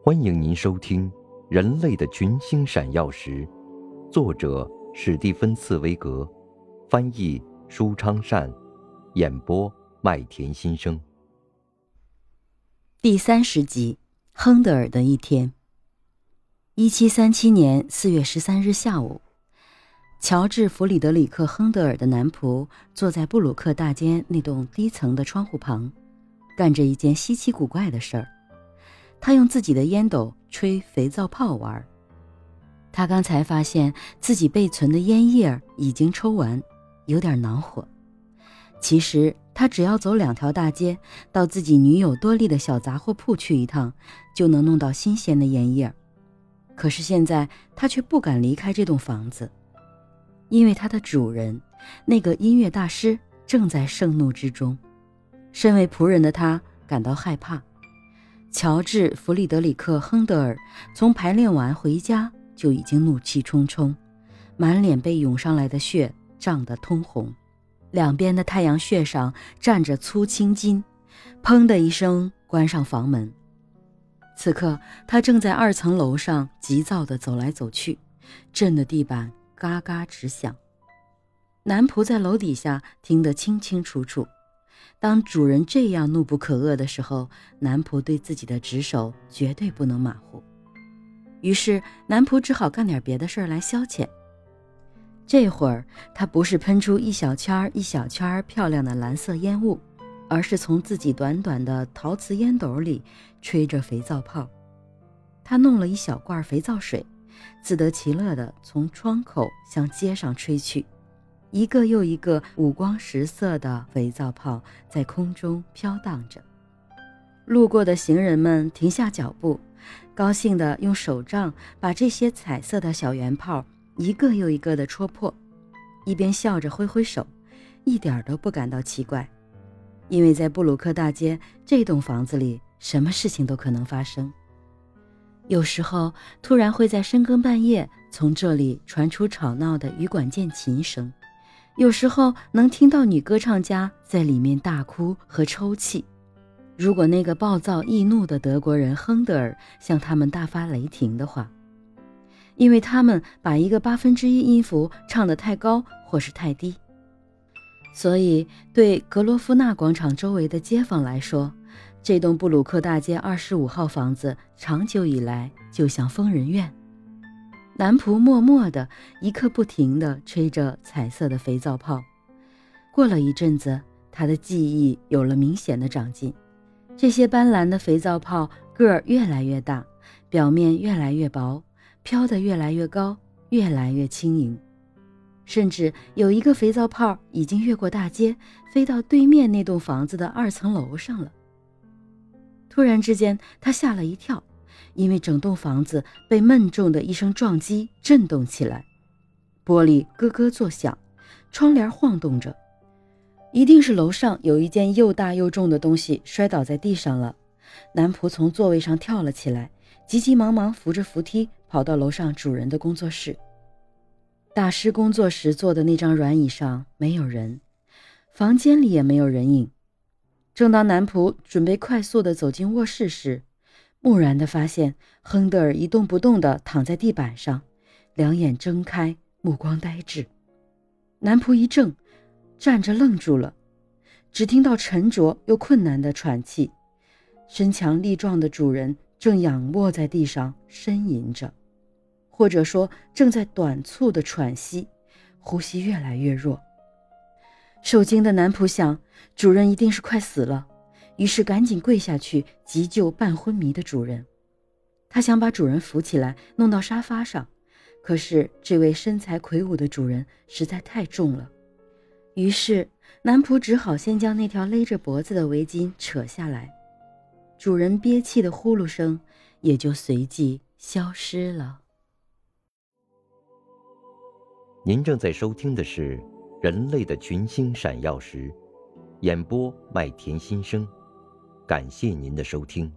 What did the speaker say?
欢迎您收听《人类的群星闪耀时》，作者史蒂芬·茨威格，翻译舒昌善，演播麦田心声。第三十集：亨德尔的一天。一七三七年四月十三日下午，乔治·弗里德里克·亨德尔的男仆坐在布鲁克大街那栋低层的窗户旁，干着一件稀奇古怪的事儿。他用自己的烟斗吹肥皂泡玩。他刚才发现自己备存的烟叶已经抽完，有点恼火。其实他只要走两条大街，到自己女友多莉的小杂货铺去一趟，就能弄到新鲜的烟叶。可是现在他却不敢离开这栋房子，因为他的主人，那个音乐大师正在盛怒之中。身为仆人的他感到害怕。乔治·弗里德里克·亨德尔从排练完回家就已经怒气冲冲，满脸被涌上来的血涨得通红，两边的太阳穴上站着粗青筋，砰的一声关上房门。此刻他正在二层楼上急躁地走来走去，震得地板嘎嘎直响。男仆在楼底下听得清清楚楚。当主人这样怒不可遏的时候，男仆对自己的职守绝对不能马虎。于是，男仆只好干点别的事儿来消遣。这会儿，他不是喷出一小圈一小圈漂亮的蓝色烟雾，而是从自己短短的陶瓷烟斗里吹着肥皂泡。他弄了一小罐肥皂水，自得其乐地从窗口向街上吹去。一个又一个五光十色的肥皂泡在空中飘荡着，路过的行人们停下脚步，高兴地用手杖把这些彩色的小圆泡一个又一个地戳破，一边笑着挥挥手，一点都不感到奇怪，因为在布鲁克大街这栋房子里，什么事情都可能发生。有时候，突然会在深更半夜从这里传出吵闹的羽管键琴声。有时候能听到女歌唱家在里面大哭和抽泣。如果那个暴躁易怒的德国人亨德尔向他们大发雷霆的话，因为他们把一个八分之一音符唱得太高或是太低，所以对格罗夫纳广场周围的街坊来说，这栋布鲁克大街二十五号房子长久以来就像疯人院。男仆默默地一刻不停地吹着彩色的肥皂泡。过了一阵子，他的记忆有了明显的长进。这些斑斓的肥皂泡个儿越来越大，表面越来越薄，飘得越来越高，越来越轻盈。甚至有一个肥皂泡已经越过大街，飞到对面那栋房子的二层楼上了。突然之间，他吓了一跳。因为整栋房子被闷重的一声撞击震动起来，玻璃咯咯作响，窗帘晃动着，一定是楼上有一件又大又重的东西摔倒在地上了。男仆从座位上跳了起来，急急忙忙扶着扶梯跑到楼上主人的工作室。大师工作时坐的那张软椅上没有人，房间里也没有人影。正当男仆准备快速地走进卧室时，木然地发现，亨德尔一动不动地躺在地板上，两眼睁开，目光呆滞。男仆一怔，站着愣住了，只听到沉着又困难的喘气。身强力壮的主人正仰卧在地上呻吟着，或者说正在短促的喘息，呼吸越来越弱。受惊的男仆想，主人一定是快死了。于是赶紧跪下去急救半昏迷的主人，他想把主人扶起来弄到沙发上，可是这位身材魁梧的主人实在太重了，于是男仆只好先将那条勒着脖子的围巾扯下来，主人憋气的呼噜声也就随即消失了。您正在收听的是《人类的群星闪耀时》，演播麦田心声。感谢您的收听。